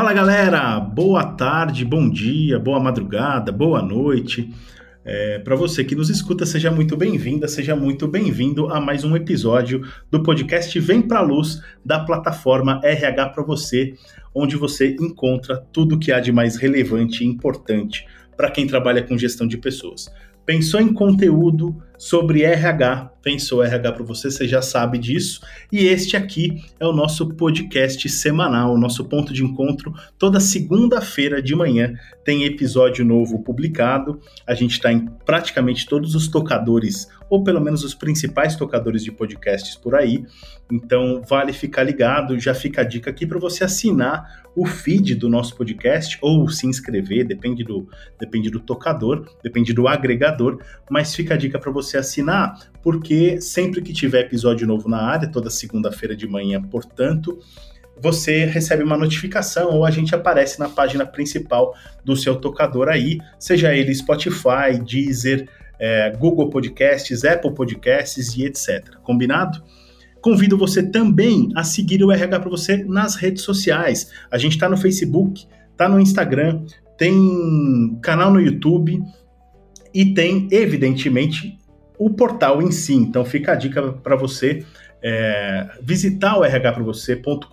Fala galera, boa tarde, bom dia, boa madrugada, boa noite. É, Para você que nos escuta, seja muito bem-vinda, seja muito bem-vindo a mais um episódio do podcast Vem Pra Luz da plataforma RH para você, onde você encontra tudo que há de mais relevante e importante para quem trabalha com gestão de pessoas. Pensou em conteúdo sobre RH? Pensou RH para você, você já sabe disso. E este aqui é o nosso podcast semanal, o nosso ponto de encontro. Toda segunda-feira de manhã tem episódio novo publicado. A gente está em praticamente todos os tocadores, ou pelo menos os principais tocadores de podcasts por aí. Então vale ficar ligado. Já fica a dica aqui para você assinar o feed do nosso podcast ou se inscrever, depende do, depende do tocador, depende do agregador. Mas fica a dica para você você assinar, porque sempre que tiver episódio novo na área, toda segunda-feira de manhã, portanto, você recebe uma notificação ou a gente aparece na página principal do seu tocador aí, seja ele Spotify, Deezer, é, Google Podcasts, Apple Podcasts e etc. Combinado? Convido você também a seguir o RH para você nas redes sociais. A gente está no Facebook, está no Instagram, tem canal no YouTube e tem, evidentemente, o portal em si. Então fica a dica para você é, visitar o rhpravocê.com.br,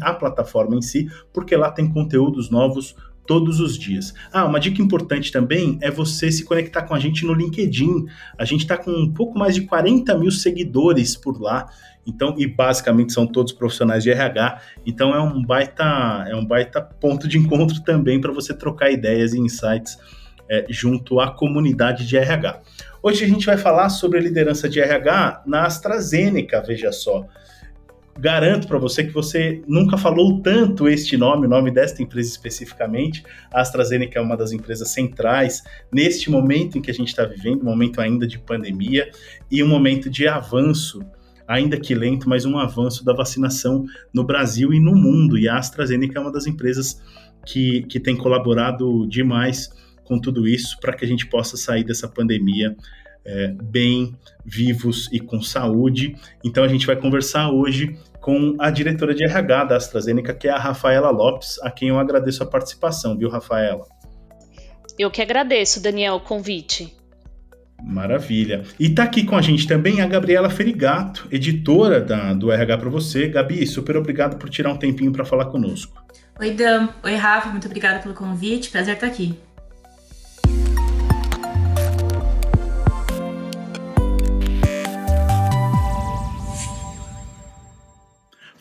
a plataforma em si, porque lá tem conteúdos novos todos os dias. Ah, uma dica importante também é você se conectar com a gente no LinkedIn. A gente está com um pouco mais de 40 mil seguidores por lá. Então, e basicamente são todos profissionais de RH. Então é um baita, é um baita ponto de encontro também para você trocar ideias e insights é, junto à comunidade de RH. Hoje a gente vai falar sobre a liderança de RH na AstraZeneca, veja só. Garanto para você que você nunca falou tanto este nome, o nome desta empresa especificamente. A AstraZeneca é uma das empresas centrais neste momento em que a gente está vivendo, um momento ainda de pandemia e um momento de avanço ainda que lento, mas um avanço da vacinação no Brasil e no mundo. E a AstraZeneca é uma das empresas que, que tem colaborado demais com tudo isso para que a gente possa sair dessa pandemia é, bem, vivos e com saúde. Então a gente vai conversar hoje com a diretora de RH da AstraZeneca, que é a Rafaela Lopes, a quem eu agradeço a participação, viu, Rafaela? Eu que agradeço, Daniel, o convite. Maravilha. E está aqui com a gente também a Gabriela Ferigato, editora da, do RH para você. Gabi, super obrigado por tirar um tempinho para falar conosco. Oi, Dan. Oi, Rafa. Muito obrigada pelo convite. Prazer estar aqui.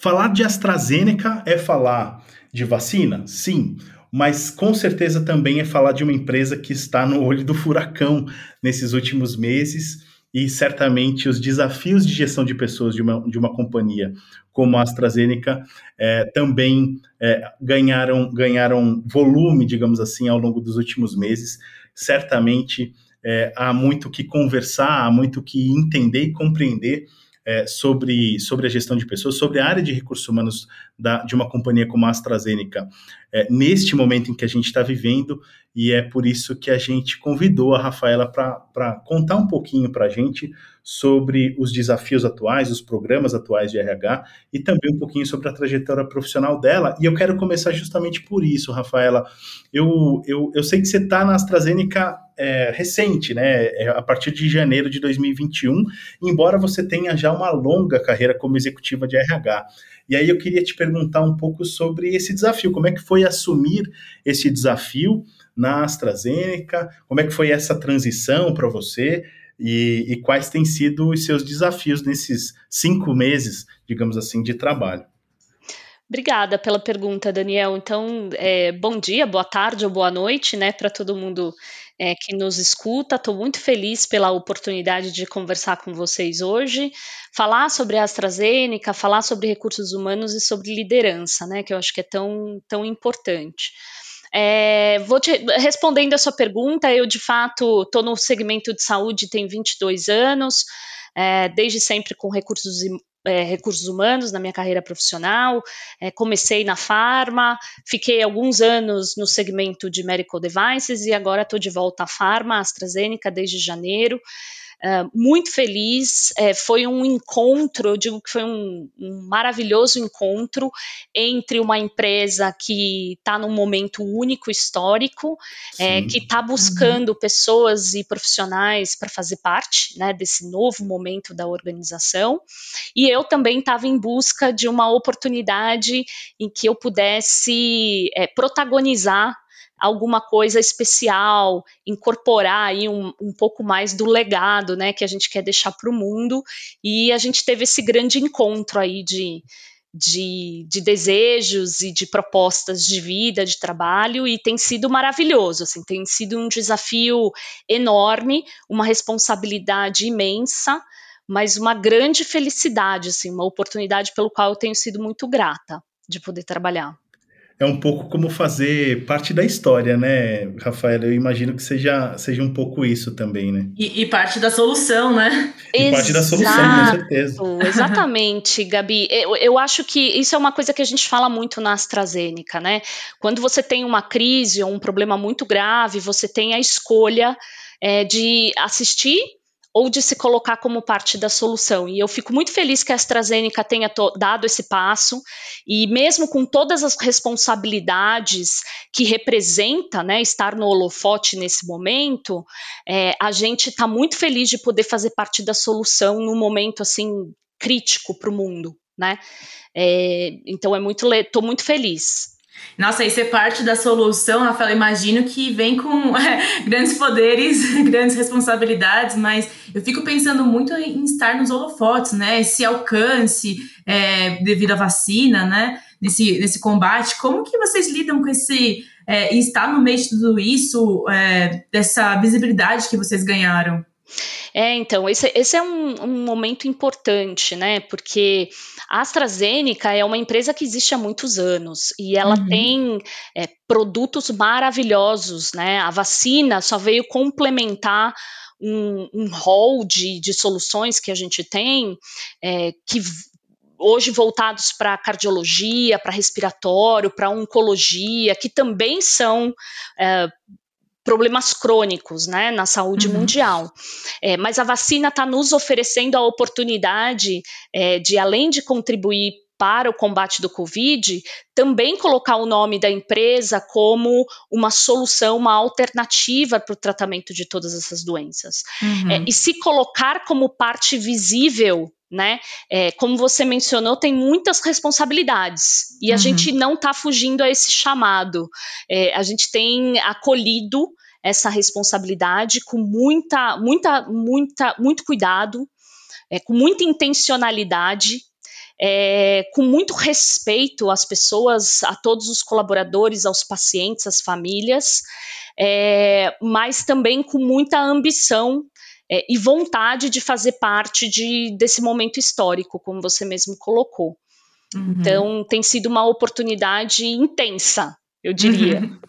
Falar de AstraZeneca é falar de vacina? Sim, mas com certeza também é falar de uma empresa que está no olho do furacão nesses últimos meses e certamente os desafios de gestão de pessoas de uma, de uma companhia como a AstraZeneca é, também é, ganharam, ganharam volume, digamos assim, ao longo dos últimos meses. Certamente é, há muito que conversar, há muito que entender e compreender é, sobre, sobre a gestão de pessoas, sobre a área de recursos humanos da, de uma companhia como a AstraZeneca, é, neste momento em que a gente está vivendo, e é por isso que a gente convidou a Rafaela para contar um pouquinho para a gente sobre os desafios atuais, os programas atuais de RH e também um pouquinho sobre a trajetória profissional dela. E eu quero começar justamente por isso, Rafaela. Eu, eu, eu sei que você está na AstraZeneca é, recente, né? É, a partir de janeiro de 2021, embora você tenha já uma longa carreira como executiva de RH. E aí eu queria te perguntar um pouco sobre esse desafio, como é que foi assumir esse desafio na AstraZeneca, como é que foi essa transição para você e, e quais têm sido os seus desafios nesses cinco meses, digamos assim, de trabalho. Obrigada pela pergunta, Daniel. Então, é, bom dia, boa tarde ou boa noite, né, para todo mundo é, que nos escuta. Estou muito feliz pela oportunidade de conversar com vocês hoje, falar sobre AstraZeneca, falar sobre recursos humanos e sobre liderança, né, que eu acho que é tão, tão importante. É, vou te, respondendo a sua pergunta, eu de fato estou no segmento de saúde tem 22 anos, é, desde sempre com recursos, é, recursos humanos na minha carreira profissional. É, comecei na Pharma, fiquei alguns anos no segmento de medical devices e agora estou de volta à Pharma, AstraZeneca, desde janeiro. Uh, muito feliz. É, foi um encontro, eu digo que foi um, um maravilhoso encontro entre uma empresa que está num momento único histórico, é, que está buscando uhum. pessoas e profissionais para fazer parte né, desse novo momento da organização. E eu também estava em busca de uma oportunidade em que eu pudesse é, protagonizar alguma coisa especial, incorporar aí um, um pouco mais do legado, né, que a gente quer deixar para o mundo. E a gente teve esse grande encontro aí de, de, de, desejos e de propostas de vida, de trabalho, e tem sido maravilhoso, assim, tem sido um desafio enorme, uma responsabilidade imensa, mas uma grande felicidade, assim, uma oportunidade pelo qual eu tenho sido muito grata de poder trabalhar é um pouco como fazer parte da história, né, Rafael? Eu imagino que seja, seja um pouco isso também, né? E, e parte da solução, né? E Exato. parte da solução, com certeza. Exatamente, Gabi. Eu, eu acho que isso é uma coisa que a gente fala muito na AstraZeneca, né? Quando você tem uma crise ou um problema muito grave, você tem a escolha é, de assistir ou de se colocar como parte da solução. E eu fico muito feliz que a AstraZeneca tenha dado esse passo, e mesmo com todas as responsabilidades que representa né, estar no holofote nesse momento, é, a gente está muito feliz de poder fazer parte da solução num momento assim crítico para o mundo. Né? É, então é muito, estou muito feliz. Nossa, e ser parte da solução, Rafael, imagino que vem com é, grandes poderes, grandes responsabilidades, mas eu fico pensando muito em estar nos holofotes, né? Esse alcance é, devido à vacina, né? Nesse, nesse combate. Como que vocês lidam com esse. É, estar no meio de tudo isso, é, dessa visibilidade que vocês ganharam? É, então, esse, esse é um, um, momento importante, né? Porque a AstraZeneca é uma empresa que existe há muitos anos e ela uhum. tem é, produtos maravilhosos, né? A vacina só veio complementar um, um hall de, de soluções que a gente tem é, que hoje voltados para cardiologia, para respiratório, para oncologia, que também são é, problemas crônicos né, na saúde uhum. mundial. É, mas a vacina está nos oferecendo a oportunidade é, de, além de contribuir para o combate do Covid, também colocar o nome da empresa como uma solução, uma alternativa para o tratamento de todas essas doenças. Uhum. É, e se colocar como parte visível né? É, como você mencionou, tem muitas responsabilidades e a uhum. gente não está fugindo a esse chamado. É, a gente tem acolhido essa responsabilidade com muita, muita, muita, muito cuidado, é, com muita intencionalidade. É, com muito respeito às pessoas, a todos os colaboradores, aos pacientes, às famílias, é, mas também com muita ambição é, e vontade de fazer parte de, desse momento histórico, como você mesmo colocou. Uhum. Então, tem sido uma oportunidade intensa, eu diria. Uhum.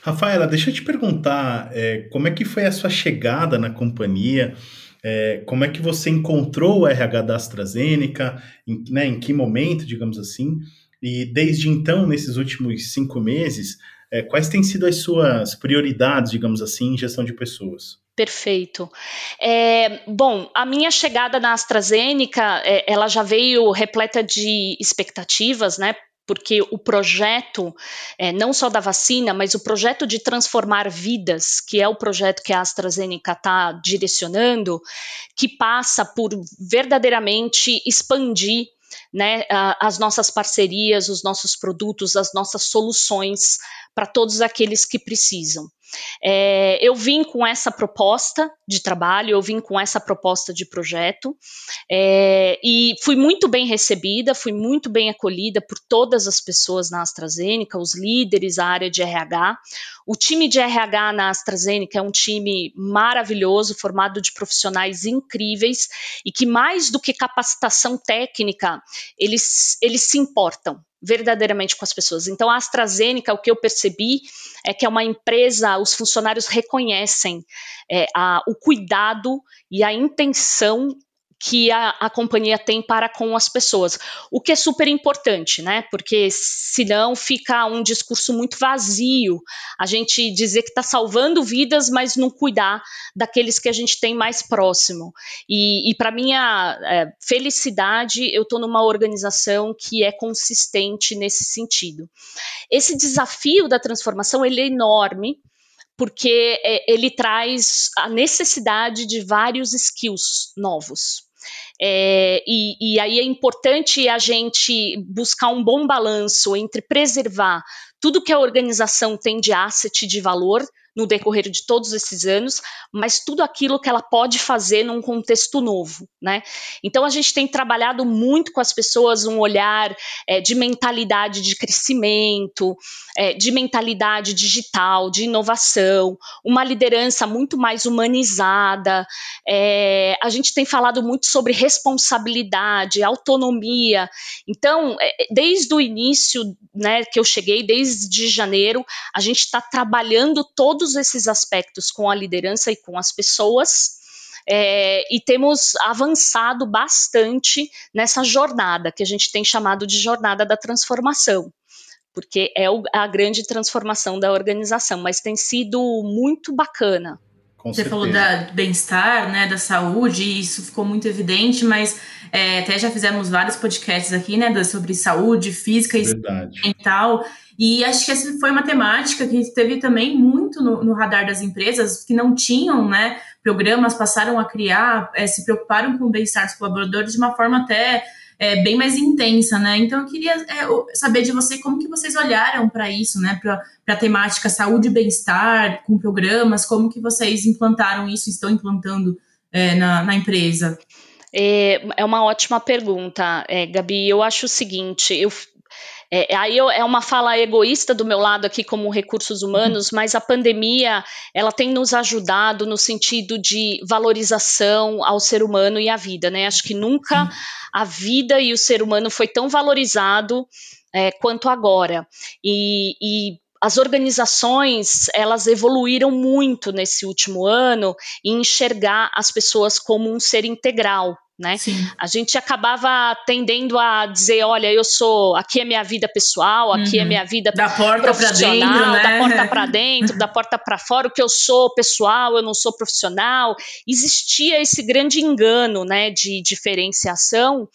Rafaela, deixa eu te perguntar, é, como é que foi a sua chegada na companhia? É, como é que você encontrou o RH da AstraZeneca? Em, né, em que momento, digamos assim? E desde então, nesses últimos cinco meses, é, quais têm sido as suas prioridades, digamos assim, em gestão de pessoas? Perfeito. É, bom, a minha chegada na AstraZeneca, é, ela já veio repleta de expectativas, né? Porque o projeto, é, não só da vacina, mas o projeto de transformar vidas, que é o projeto que a AstraZeneca está direcionando, que passa por verdadeiramente expandir né, as nossas parcerias, os nossos produtos, as nossas soluções para todos aqueles que precisam. É, eu vim com essa proposta de trabalho, eu vim com essa proposta de projeto é, e fui muito bem recebida, fui muito bem acolhida por todas as pessoas na AstraZeneca, os líderes, a área de RH. O time de RH na AstraZeneca é um time maravilhoso, formado de profissionais incríveis e que, mais do que capacitação técnica, eles, eles se importam verdadeiramente com as pessoas. Então, a AstraZeneca, o que eu percebi é que é uma empresa, os funcionários reconhecem é, a, o cuidado e a intenção que a, a, companhia tem para com as pessoas, o que é super importante, né? Porque senão fica um discurso muito vazio, a gente dizer que está salvando vidas, mas não cuidar daqueles que a gente tem mais próximo. E, e para minha é, felicidade, eu estou numa organização que é consistente nesse sentido. Esse desafio da transformação ele é enorme porque é, ele traz a necessidade de vários skills novos. É, e, e, aí é importante a gente buscar um bom balanço entre preservar tudo que a organização tem de asset de valor no decorrer de todos esses anos, mas tudo aquilo que ela pode fazer num contexto novo, né? Então a gente tem trabalhado muito com as pessoas um olhar é, de mentalidade de crescimento, é, de mentalidade digital, de inovação, uma liderança muito mais humanizada. É, a gente tem falado muito sobre responsabilidade, autonomia. Então, é, desde o início, né, que eu cheguei, desde janeiro, a gente está trabalhando todos todos esses aspectos com a liderança e com as pessoas. É, e temos avançado bastante nessa jornada que a gente tem chamado de jornada da transformação, porque é o, a grande transformação da organização, mas tem sido muito bacana. Com Você certeza. falou da bem-estar, né, da saúde, e isso ficou muito evidente, mas é, até já fizemos vários podcasts aqui, né, sobre saúde física Verdade. e mental. E acho que essa foi uma temática que teve também muito no, no radar das empresas que não tinham né, programas, passaram a criar, é, se preocuparam com o bem-estar dos colaboradores de uma forma até é, bem mais intensa, né? Então eu queria é, saber de você como que vocês olharam para isso, né? Para a temática saúde e bem-estar, com programas, como que vocês implantaram isso, estão implantando é, na, na empresa? É, é uma ótima pergunta, é, Gabi. Eu acho o seguinte: eu é, aí eu, é uma fala egoísta do meu lado aqui como recursos humanos, uhum. mas a pandemia ela tem nos ajudado no sentido de valorização ao ser humano e à vida, né? Acho que nunca a vida e o ser humano foi tão valorizado é, quanto agora. E, e as organizações elas evoluíram muito nesse último ano em enxergar as pessoas como um ser integral, né? Sim. A gente acabava tendendo a dizer, olha, eu sou, aqui é minha vida pessoal, aqui é uhum. é minha vida da porta para dentro, né? da porta para dentro, da porta para fora, o que eu sou pessoal, eu não sou profissional. Existia esse grande engano, né, de diferenciação,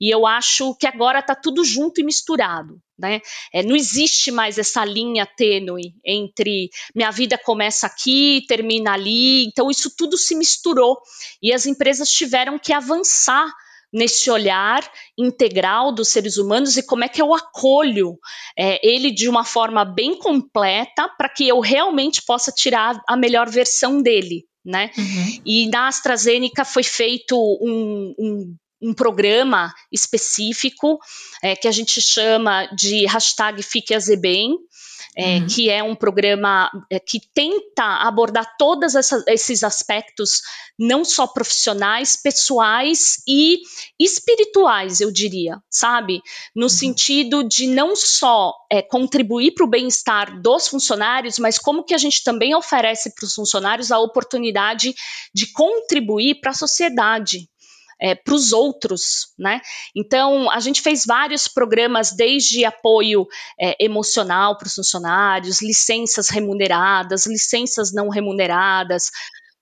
e eu acho que agora está tudo junto e misturado. Né? É, não existe mais essa linha tênue entre minha vida começa aqui, termina ali, então isso tudo se misturou e as empresas tiveram que avançar nesse olhar integral dos seres humanos e como é que eu acolho é, ele de uma forma bem completa para que eu realmente possa tirar a melhor versão dele. Né? Uhum. E na AstraZeneca foi feito um, um um programa específico é, que a gente chama de hashtag Fique Azebem, é, uhum. que é um programa é, que tenta abordar todos esses aspectos, não só profissionais, pessoais e espirituais, eu diria, sabe? No uhum. sentido de não só é, contribuir para o bem-estar dos funcionários, mas como que a gente também oferece para os funcionários a oportunidade de contribuir para a sociedade é, para os outros, né? Então a gente fez vários programas desde apoio é, emocional para os funcionários, licenças remuneradas, licenças não remuneradas,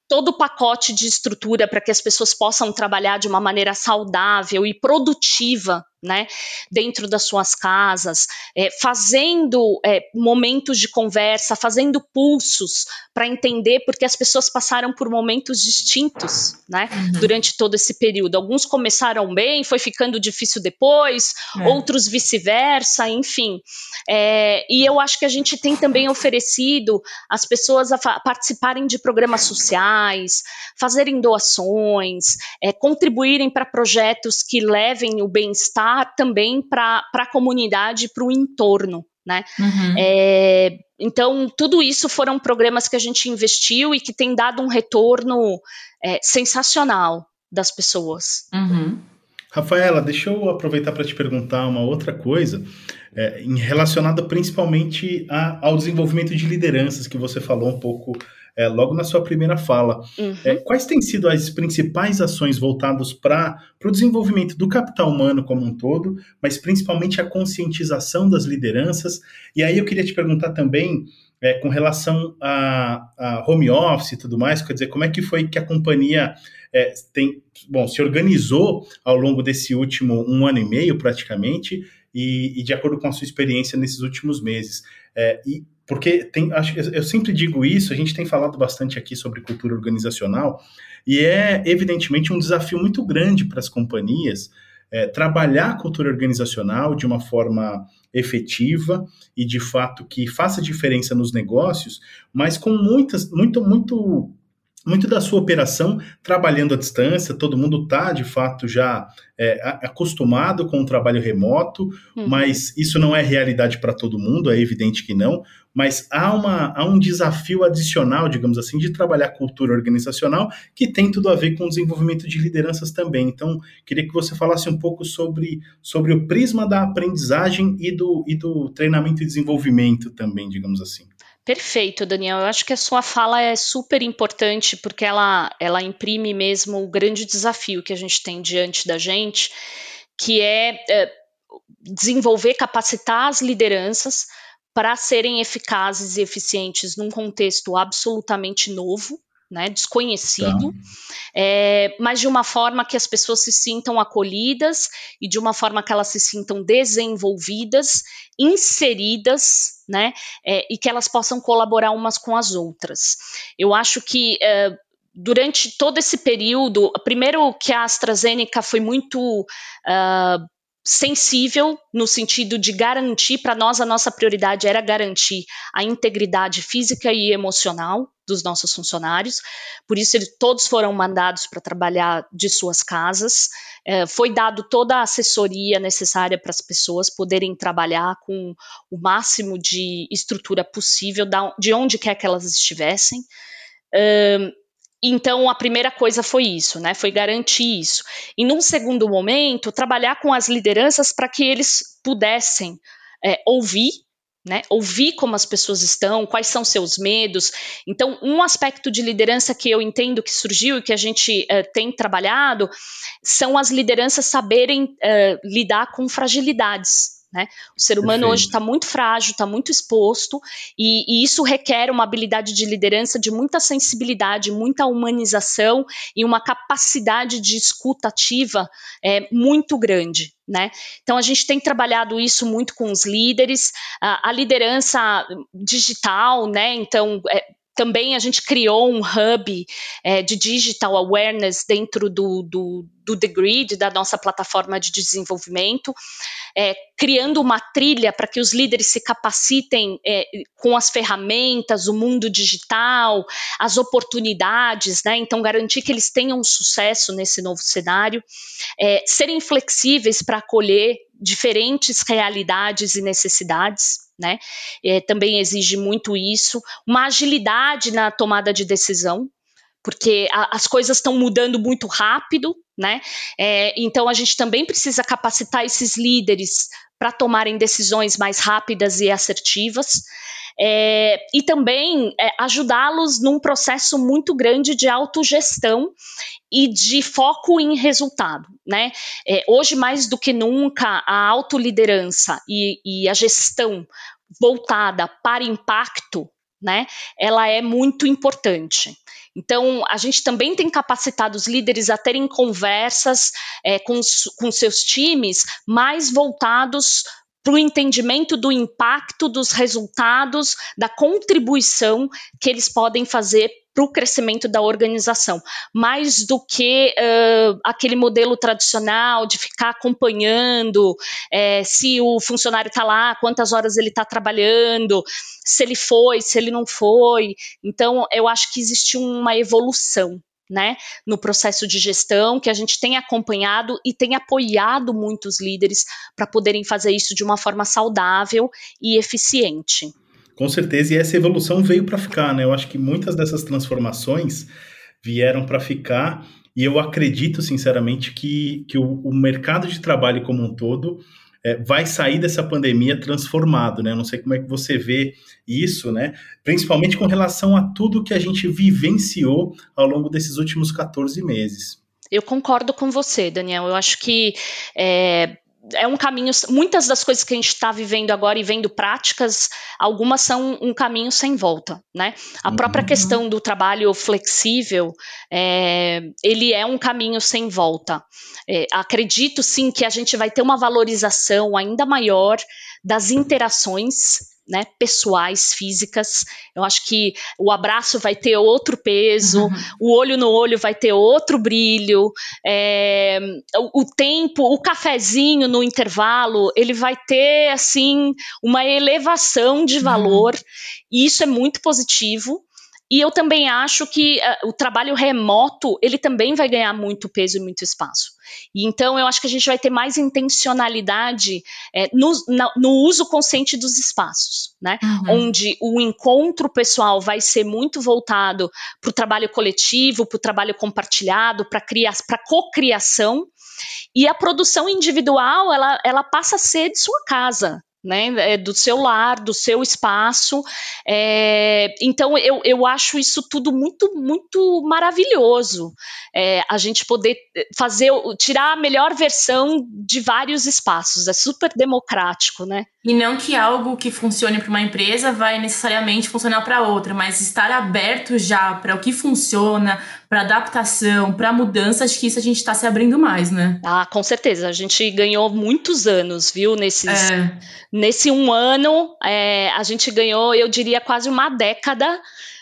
todo o pacote de estrutura para que as pessoas possam trabalhar de uma maneira saudável e produtiva né, dentro das suas casas, é, fazendo é, momentos de conversa, fazendo pulsos para entender porque as pessoas passaram por momentos distintos, né, uhum. durante todo esse período. Alguns começaram bem, foi ficando difícil depois, é. outros vice-versa, enfim. É, e eu acho que a gente tem também oferecido as pessoas a participarem de programas sociais, fazerem doações, é, contribuírem para projetos que levem o bem-estar também para a comunidade, para o entorno. Né? Uhum. É, então, tudo isso foram programas que a gente investiu e que tem dado um retorno é, sensacional das pessoas. Uhum. Rafaela, deixa eu aproveitar para te perguntar uma outra coisa, é, relacionada principalmente a, ao desenvolvimento de lideranças, que você falou um pouco é, logo na sua primeira fala. Uhum. É, quais têm sido as principais ações voltadas para o desenvolvimento do capital humano como um todo, mas principalmente a conscientização das lideranças? E aí eu queria te perguntar também. É, com relação a, a, home office e tudo mais, quer dizer, como é que foi que a companhia é, tem, bom, se organizou ao longo desse último um ano e meio praticamente, e, e de acordo com a sua experiência nesses últimos meses. É, e porque tem, acho, eu sempre digo isso, a gente tem falado bastante aqui sobre cultura organizacional, e é evidentemente um desafio muito grande para as companhias é, trabalhar a cultura organizacional de uma forma efetiva e de fato que faça diferença nos negócios, mas com muitas, muito, muito muito da sua operação trabalhando à distância, todo mundo está de fato já é, acostumado com o trabalho remoto, uhum. mas isso não é realidade para todo mundo, é evidente que não. Mas há, uma, há um desafio adicional, digamos assim, de trabalhar cultura organizacional que tem tudo a ver com o desenvolvimento de lideranças também. Então, queria que você falasse um pouco sobre, sobre o prisma da aprendizagem e do, e do treinamento e desenvolvimento também, digamos assim. Perfeito, Daniel. Eu acho que a sua fala é super importante porque ela, ela imprime mesmo o grande desafio que a gente tem diante da gente, que é, é desenvolver, capacitar as lideranças para serem eficazes e eficientes num contexto absolutamente novo, né, desconhecido, tá. é, mas de uma forma que as pessoas se sintam acolhidas e de uma forma que elas se sintam desenvolvidas, inseridas, né, é, e que elas possam colaborar umas com as outras. Eu acho que é, durante todo esse período, primeiro que a AstraZeneca foi muito uh, sensível no sentido de garantir, para nós a nossa prioridade era garantir a integridade física e emocional dos nossos funcionários, por isso eles todos foram mandados para trabalhar de suas casas, é, foi dado toda a assessoria necessária para as pessoas poderem trabalhar com o máximo de estrutura possível de onde quer que elas estivessem. Então, a primeira coisa foi isso, né? Foi garantir isso. E num segundo momento, trabalhar com as lideranças para que eles pudessem é, ouvir, né? Ouvir como as pessoas estão, quais são seus medos. Então, um aspecto de liderança que eu entendo que surgiu e que a gente é, tem trabalhado são as lideranças saberem é, lidar com fragilidades. Né? O ser humano Perfeito. hoje está muito frágil, está muito exposto, e, e, isso requer uma habilidade de liderança de muita sensibilidade, muita humanização e uma capacidade de escuta ativa é, muito grande. Né? Então a gente tem trabalhado isso muito com os líderes, a, a liderança digital, né? Então é, também a gente criou um hub é, de digital awareness dentro do, do, do The Grid, da nossa plataforma de desenvolvimento, é, criando uma trilha para que os líderes se capacitem é, com as ferramentas, o mundo digital, as oportunidades, né? Então, garantir que eles tenham sucesso nesse novo cenário, é, serem flexíveis para acolher diferentes realidades e necessidades né? É, também exige muito isso, uma agilidade na tomada de decisão, porque a, as coisas estão mudando muito rápido, né? É, então a gente também precisa capacitar esses líderes para tomarem decisões mais rápidas e assertivas. É, e também é, ajudá-los num processo muito grande de autogestão e de foco em resultado. Né? É, hoje, mais do que nunca, a autoliderança e, e a gestão voltada para impacto, né, ela é muito importante. Então, a gente também tem capacitado os líderes a terem conversas é, com, com seus times mais voltados para o entendimento do impacto, dos resultados, da contribuição que eles podem fazer para o crescimento da organização, mais do que uh, aquele modelo tradicional de ficar acompanhando é, se o funcionário está lá, quantas horas ele está trabalhando, se ele foi, se ele não foi. Então, eu acho que existe uma evolução né, no processo de gestão, que a gente tem acompanhado e tem apoiado muitos líderes para poderem fazer isso de uma forma saudável e eficiente. Com certeza, e essa evolução veio para ficar, né? Eu acho que muitas dessas transformações vieram para ficar, e eu acredito, sinceramente, que, que o, o mercado de trabalho como um todo é, vai sair dessa pandemia transformado, né? Não sei como é que você vê isso, né? Principalmente com relação a tudo que a gente vivenciou ao longo desses últimos 14 meses. Eu concordo com você, Daniel. Eu acho que é, é um caminho. Muitas das coisas que a gente está vivendo agora e vendo práticas, algumas são um caminho sem volta, né? A própria uhum. questão do trabalho flexível, é, ele é um caminho sem volta. É, acredito sim que a gente vai ter uma valorização ainda maior das interações né, pessoais, físicas. Eu acho que o abraço vai ter outro peso, uhum. o olho no olho vai ter outro brilho, é, o, o, tempo, o cafezinho no intervalo, ele vai ter assim uma elevação de uhum. valor. Uhum. E isso é muito positivo. E eu também acho que uh, o trabalho remoto ele também vai ganhar muito peso e muito espaço. E então eu acho que a gente vai ter mais intencionalidade é, no, na, no, uso consciente dos espaços, né? Uhum. Onde o encontro pessoal vai ser muito voltado para o trabalho coletivo, para o trabalho compartilhado, para a cocriação. E a produção individual ela, ela passa a ser de sua casa, né, é do seu lar, do seu espaço. É, então, eu, eu acho isso tudo muito, muito maravilhoso. É, a gente poder fazer, tirar a melhor versão de vários espaços. É super democrático, né? E não que algo que funcione para uma empresa vai necessariamente funcionar para outra, mas estar aberto já para o que funciona, para adaptação, para mudança, acho que isso a gente está se abrindo mais, né? Ah, com certeza. A gente ganhou muitos anos, viu? Nesses, é. Nesse um ano, é, a gente ganhou, eu diria, quase uma década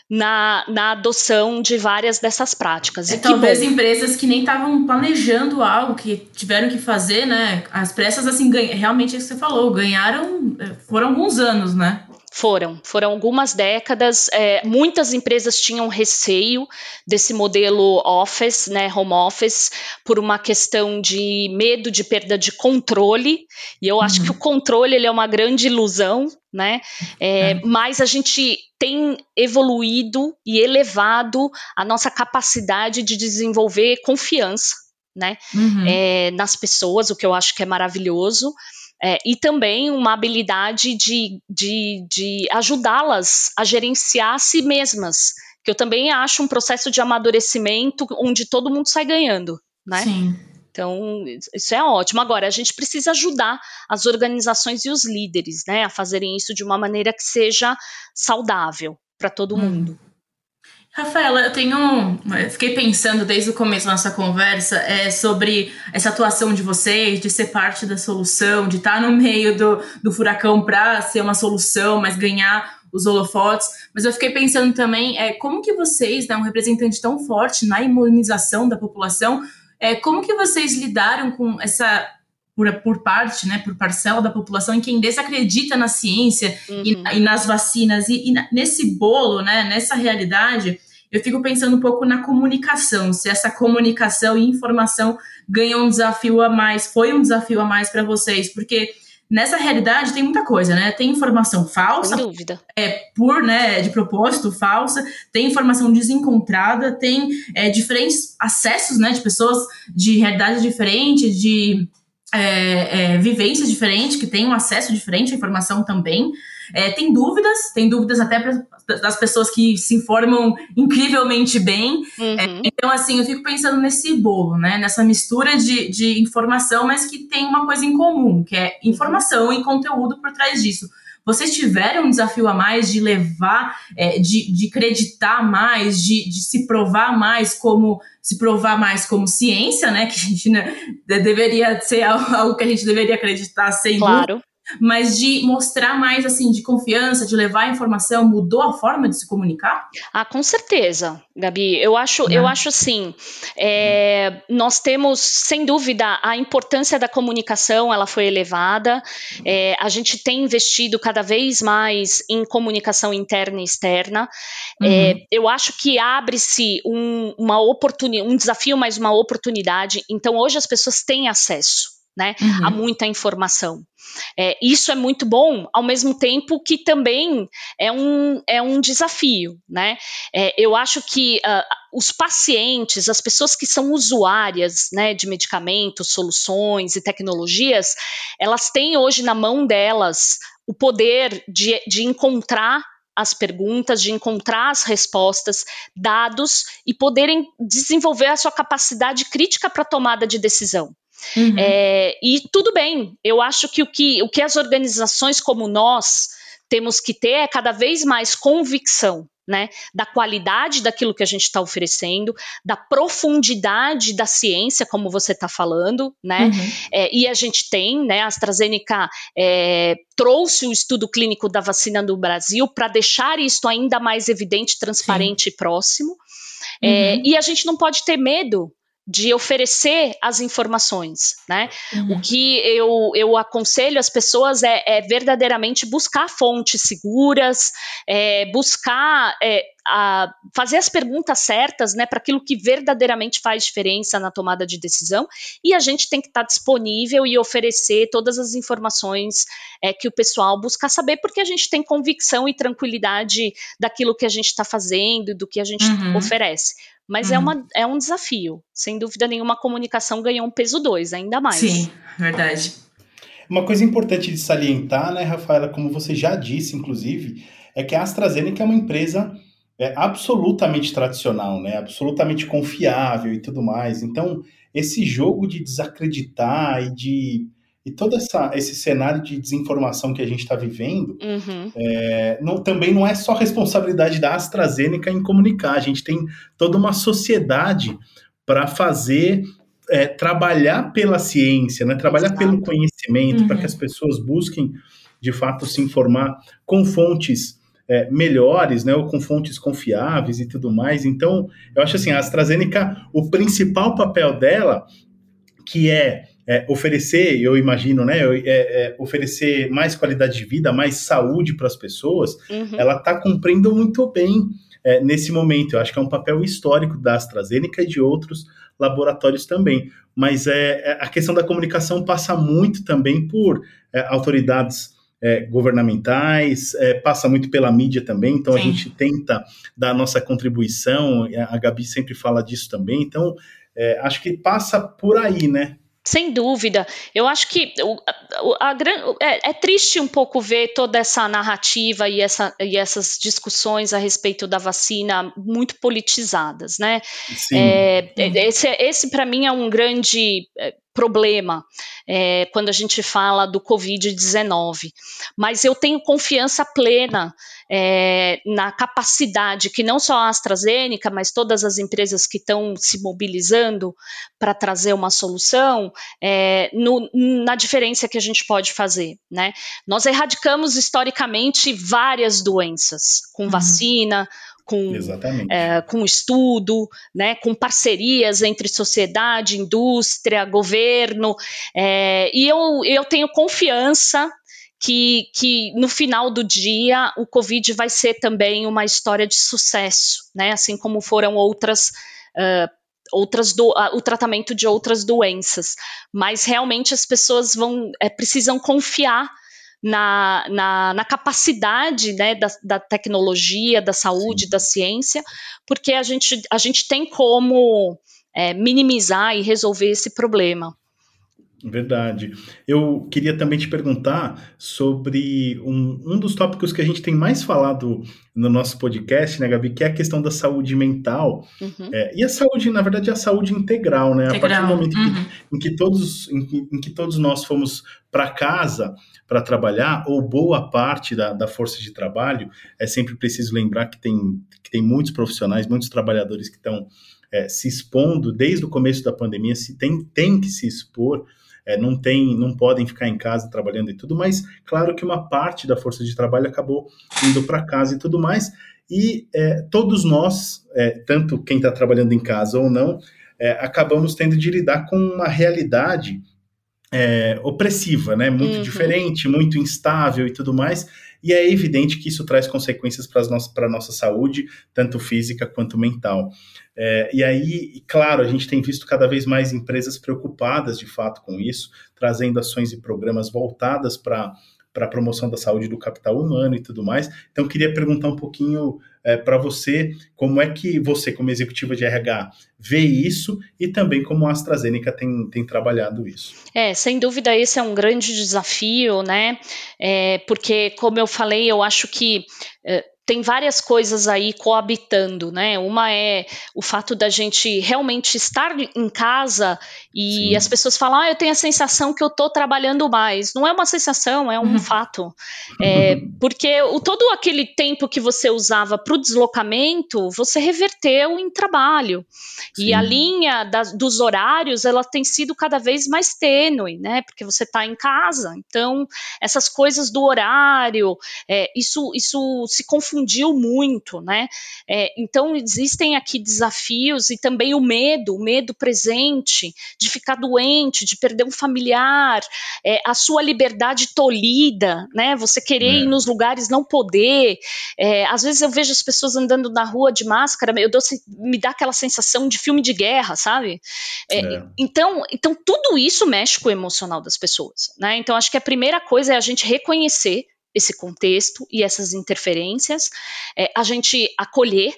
na, na adoção de várias dessas práticas. É, talvez bom. empresas que nem estavam planejando algo, que tiveram que fazer, né? As pressas, assim, ganha, realmente é o que você falou, ganharam, é, foram alguns anos, né? Foram, foram algumas décadas. É, muitas empresas tinham receio desse modelo office, né, home office, por uma questão de medo de perda de controle. E eu uhum. acho que o controle ele é uma grande ilusão, né? É, é. Mas a gente tem evoluído e elevado a nossa capacidade de desenvolver confiança, né, uhum. é, nas pessoas, o que eu acho que é maravilhoso. É, e também uma habilidade de, de, de ajudá-las a gerenciar a si mesmas, que eu também acho um processo de amadurecimento onde todo mundo sai ganhando, né? Sim. Então, isso é ótimo. Agora, a gente precisa ajudar as organizações e os líderes, né, a fazerem isso de uma maneira que seja saudável para todo hum. mundo. Rafaela, eu tenho. Eu fiquei pensando desde o começo da nossa conversa é, sobre essa atuação de vocês, de ser parte da solução, de estar no meio do, do furacão para ser uma solução, mas ganhar os holofotes. Mas eu fiquei pensando também é, como que vocês, né, um representante tão forte na imunização da população, é, como que vocês lidaram com essa por, por parte, né, por parcela da população em quem desacredita na ciência uhum. e, e, nas vacinas e, e, nesse bolo, né, nessa realidade, eu fico pensando um pouco na comunicação, se essa comunicação e informação ganham um desafio a mais, foi um desafio a mais para vocês, porque nessa realidade tem muita coisa, né? Tem informação falsa, Sem dúvida. é por, né, de propósito falsa, tem informação desencontrada, tem é, diferentes acessos, né, de pessoas de realidade diferente, de é, é, vivências diferentes, que têm um acesso diferente à informação também. É, tem dúvidas, tem dúvidas até pra, das pessoas que se informam incrivelmente bem. Uhum. É, então, assim, eu fico pensando nesse bolo, né? Nessa mistura de, de informação, mas que tem uma coisa em comum, que é informação e conteúdo por trás disso. Vocês tiveram um desafio a mais de levar, é, de, de acreditar mais, de, de se provar mais como se provar mais como ciência, né? Que a gente né, deveria ser algo que a gente deveria acreditar sem claro. Dúvida mas de mostrar mais assim de confiança, de levar a informação, mudou a forma de se comunicar? Ah, com certeza, Gabi. Eu acho, eu acho assim. É, nós temos, sem dúvida, a importância da comunicação, ela foi elevada. É, a gente tem investido cada vez mais em comunicação interna e externa. É, uhum. É, eu acho que abre-se um, uma oportunidade, um desafio, mais uma oportunidade. Então, hoje as pessoas têm acesso né, uhum. a muita informação. É, isso é muito bom, ao mesmo tempo que também é um, é um desafio. Né? É, eu acho que uh, os pacientes, as pessoas que são usuárias né, de medicamentos, soluções e tecnologias, elas têm hoje na mão delas o poder de, de encontrar as perguntas, de encontrar as respostas, dados e poderem desenvolver a sua capacidade crítica para tomada de decisão. Uhum. É, e tudo bem, eu acho que o, que o que as organizações como nós temos que ter é cada vez mais convicção né, da qualidade daquilo que a gente está oferecendo, da profundidade da ciência, como você está falando, né, uhum. é, e a gente tem, né, a AstraZeneca é, trouxe o estudo clínico da vacina no Brasil para deixar isso ainda mais evidente, transparente Sim. e próximo, é, uhum. e a gente não pode ter medo de oferecer as informações, né? Uhum. O que eu, eu aconselho as pessoas é, é verdadeiramente buscar fontes seguras, é, buscar é, a, fazer as perguntas certas, né, para aquilo que verdadeiramente faz diferença na tomada de decisão, e a gente tem que estar tá disponível e oferecer todas as informações é, que o pessoal busca saber, porque a gente tem convicção e tranquilidade daquilo que a gente está fazendo, do que a gente uhum. oferece. Mas é, uhum. é, uma, é um desafio. Sem dúvida nenhuma, a comunicação ganhou um peso dois, ainda mais. Sim, verdade. Uma coisa importante de salientar, né, Rafaela, como você já disse, inclusive, é que a AstraZeneca é uma empresa é, absolutamente tradicional, né, absolutamente confiável e tudo mais. Então, esse jogo de desacreditar e de e todo essa, esse cenário de desinformação que a gente está vivendo uhum. é, não, também não é só responsabilidade da AstraZeneca em comunicar. A gente tem toda uma sociedade para fazer é, trabalhar pela ciência, né? trabalhar Exato. pelo conhecimento, uhum. para que as pessoas busquem de fato se informar com fontes é, melhores, né, ou com fontes confiáveis e tudo mais. Então, eu acho assim, a AstraZeneca, o principal papel dela, que é é, oferecer, eu imagino, né, é, é, oferecer mais qualidade de vida, mais saúde para as pessoas, uhum. ela está cumprindo muito bem é, nesse momento. Eu acho que é um papel histórico da AstraZeneca e de outros laboratórios também. Mas é, é a questão da comunicação passa muito também por é, autoridades governamentais, passa muito pela mídia também, então Sim. a gente tenta dar a nossa contribuição, a Gabi sempre fala disso também, então acho que passa por aí, né? Sem dúvida. Eu acho que a, a, é, é, triste um pouco ver toda essa narrativa e, essa, e essas discussões a respeito da vacina muito politizadas, né? Sim. É, esse, esse para mim, é um grande é, problema é, quando a gente fala do Covid-19. Mas eu tenho confiança plena é, na capacidade que não só a AstraZeneca, mas todas as empresas que estão se mobilizando para trazer uma solução, é, no, na diferença que a gente pode fazer. Né? Nós erradicamos historicamente várias doenças com uhum. vacina, com, é, com estudo, né, com parcerias entre sociedade, indústria, governo, é, e eu, eu tenho confiança que, que no final do dia o Covid vai ser também uma história de sucesso, né, assim como foram outras. Uh, outras do, uh, o tratamento de outras doenças, mas realmente as pessoas vão é, precisam confiar na, na, na capacidade né, da, da, tecnologia, da saúde, Sim. da ciência, porque a gente, a gente tem como é, minimizar e resolver esse problema. Verdade. Eu queria também te perguntar sobre um, um dos tópicos que a gente tem mais falado no nosso podcast, né, Gabi, que é a questão da saúde mental. Uhum. É, e a saúde, na verdade, é a saúde integral, né? Integral. A partir do momento uhum. que, em, que todos, em, em que todos nós fomos para casa para trabalhar, ou boa parte da, da força de trabalho, é sempre preciso lembrar que tem, que tem muitos profissionais, muitos trabalhadores que estão é, se expondo desde o começo da pandemia, se tem, tem que se expor é, não tem, não podem ficar em casa trabalhando e tudo, mas claro que uma parte da força de trabalho acabou indo para casa e tudo mais, e é, todos nós, é, tanto quem está trabalhando em casa ou não, é, acabamos tendo de lidar com uma realidade é, opressiva, né? Muito uhum. diferente, muito instável e tudo mais. E é evidente que isso traz consequências para a nossa saúde, tanto física quanto mental. É, e aí, claro, a gente tem visto cada vez mais empresas preocupadas de fato com isso, trazendo ações e programas voltadas para para a promoção da saúde do capital humano e tudo mais. Então, queria perguntar um pouquinho é, para você como é que você, como executiva de RH, vê isso e também como a AstraZeneca tem, tem trabalhado isso. É, sem dúvida, esse é um grande desafio, né? É, porque, como eu falei, eu acho que. É, tem várias coisas aí coabitando, né? Uma é o fato da gente realmente estar em casa e Sim. as pessoas falam, ah, eu tenho a sensação que eu estou trabalhando mais. Não é uma sensação, é um uhum. fato. É, porque o, todo aquele tempo que você usava para o deslocamento, você reverteu em trabalho. Sim. E a linha dos horários, ela tem sido cada vez mais tênue, né? Porque você está em casa. Então, essas coisas do horário, é, isso, isso se confunde confundiu muito, né? É, então existem aqui desafios e também o medo, o medo presente de ficar doente, de perder um familiar, é, a sua liberdade tolhida, né? Você querer é. ir nos lugares não poder. É, às vezes eu vejo as pessoas andando na rua de máscara, eu dou, me dá aquela sensação de filme de guerra, sabe? É, é. Então, então tudo isso mexe com o emocional das pessoas, né? Então acho que a primeira coisa é a gente reconhecer esse contexto e essas interferências, é, a gente acolher.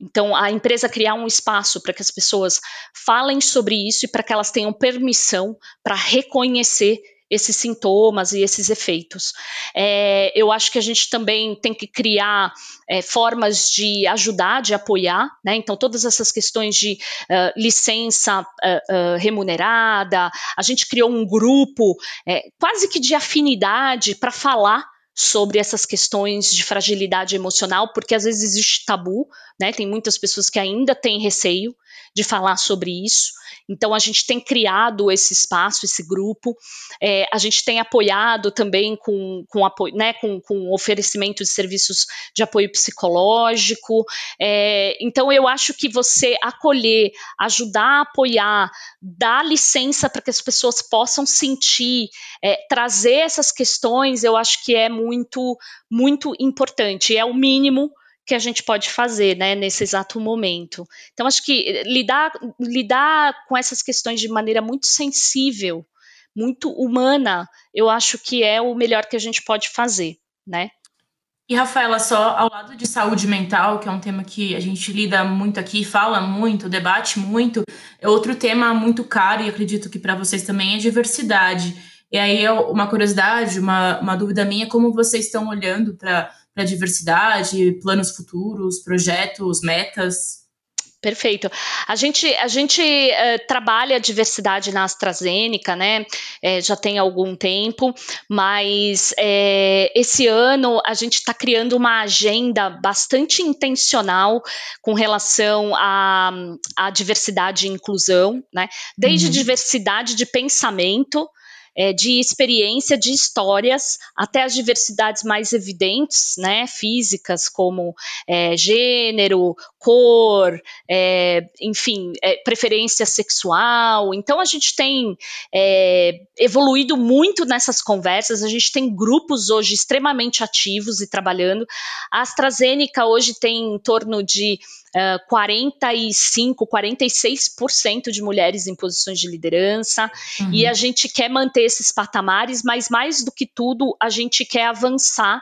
Então, a empresa criar um espaço para que as pessoas falem sobre isso e para que elas tenham permissão para reconhecer esses sintomas e esses efeitos. É, eu acho que a gente também tem que criar é, formas de ajudar, de apoiar, né? Então, todas essas questões de uh, licença uh, uh, remunerada, a gente criou um grupo é, quase que de afinidade para falar sobre essas questões de fragilidade emocional, porque às vezes existe tabu, né? Tem muitas pessoas que ainda têm receio de falar sobre isso. Então, a gente tem criado esse espaço, esse grupo, é, a gente tem apoiado também com, com, apoio, né, com, com oferecimento de serviços de apoio psicológico. É, então, eu acho que você acolher, ajudar apoiar, dar licença para que as pessoas possam sentir, é, trazer essas questões, eu acho que é muito, muito importante. É o mínimo que a gente pode fazer, né, nesse exato momento. Então, acho que lidar, lidar com essas questões de maneira muito sensível, muito humana, eu acho que é o melhor que a gente pode fazer, né? E, Rafaela, só ao lado de saúde mental, que é um tema que a gente lida muito aqui, fala muito, debate muito, é outro tema muito caro e acredito que para vocês também é diversidade. E aí, uma curiosidade, uma, uma dúvida minha, como vocês estão olhando para para diversidade, planos futuros, projetos, metas? Perfeito. A gente, a gente uh, trabalha a diversidade na AstraZeneca, né? É, já tem algum tempo, mas é, esse ano a gente está criando uma agenda bastante intencional com relação à, à diversidade e inclusão, né? Desde uhum. diversidade de pensamento é, de experiência, de histórias, até as diversidades mais evidentes, né, físicas, como é, gênero, cor, é, enfim, é, preferência sexual. Então, a gente tem é, evoluído muito nessas conversas, a gente tem grupos hoje extremamente ativos e trabalhando. A AstraZeneca hoje tem em torno de Uh, 45, 46% de mulheres em posições de liderança, uhum. e a gente quer manter esses patamares, mas mais do que tudo, a gente quer avançar.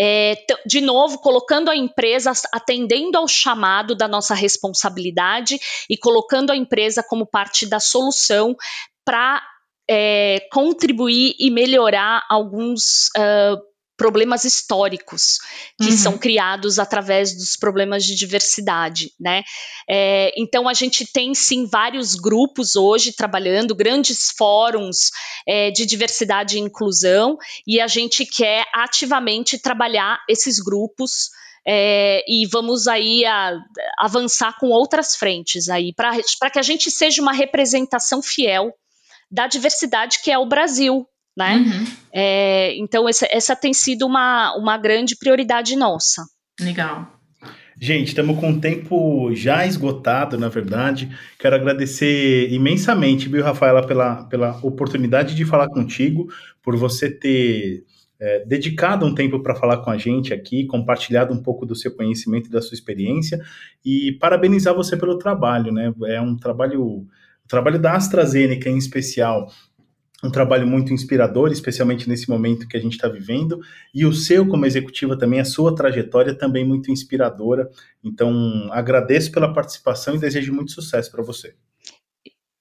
É, de novo, colocando a empresa, atendendo ao chamado da nossa responsabilidade e colocando a empresa como parte da solução para é, contribuir e melhorar alguns uh, problemas históricos que uhum. são criados através dos problemas de diversidade, né? É, então a gente tem sim vários grupos hoje trabalhando, grandes fóruns é, de diversidade e inclusão, e a gente quer ativamente trabalhar esses grupos. É, e vamos aí a, avançar com outras frentes aí para que a gente seja uma representação fiel da diversidade que é o Brasil, né? Uhum. É, então, essa, essa tem sido uma, uma grande prioridade nossa. Legal. Gente, estamos com o tempo já esgotado, na verdade. Quero agradecer imensamente, viu, Rafaela, pela, pela oportunidade de falar contigo, por você ter é, dedicado um tempo para falar com a gente aqui, compartilhado um pouco do seu conhecimento e da sua experiência, e parabenizar você pelo trabalho, né? É um trabalho, o trabalho da AstraZeneca em especial, um trabalho muito inspirador, especialmente nesse momento que a gente está vivendo, e o seu como executiva também, a sua trajetória também muito inspiradora. Então, agradeço pela participação e desejo muito sucesso para você.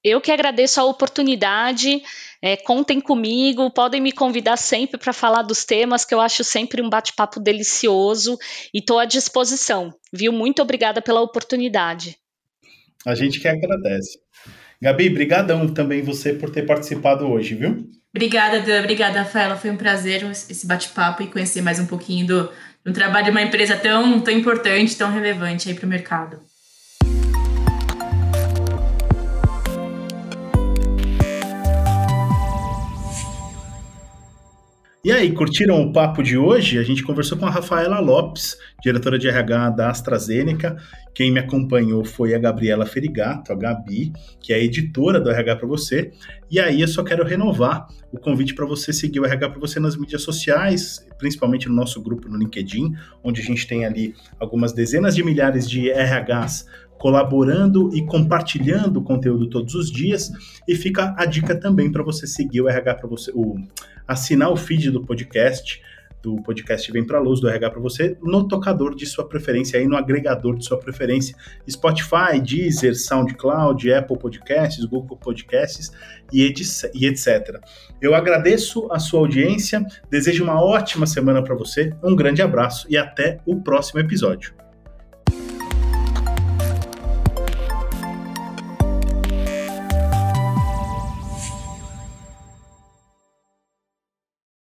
Eu que agradeço a oportunidade. É, contem comigo, podem me convidar sempre para falar dos temas, que eu acho sempre um bate-papo delicioso e estou à disposição. Viu? Muito obrigada pela oportunidade. A gente que agradece. Gabi, brigadão também você por ter participado hoje, viu? Obrigada, Dan. Obrigada, Rafaela. Foi um prazer esse bate-papo e conhecer mais um pouquinho do, do trabalho de uma empresa tão, tão importante, tão relevante aí para o mercado. E aí, curtiram o papo de hoje? A gente conversou com a Rafaela Lopes, diretora de RH da AstraZeneca. Quem me acompanhou foi a Gabriela Ferigato, a Gabi, que é editora do RH para você. E aí eu só quero renovar o convite para você seguir o RH para você nas mídias sociais, principalmente no nosso grupo no LinkedIn, onde a gente tem ali algumas dezenas de milhares de RHs colaborando e compartilhando o conteúdo todos os dias. E fica a dica também para você seguir o RH para você, o, assinar o feed do podcast, do podcast Vem Pra Luz, do RH para você, no tocador de sua preferência, aí no agregador de sua preferência, Spotify, Deezer, SoundCloud, Apple Podcasts, Google Podcasts e, etc. Eu agradeço a sua audiência, desejo uma ótima semana para você, um grande abraço e até o próximo episódio.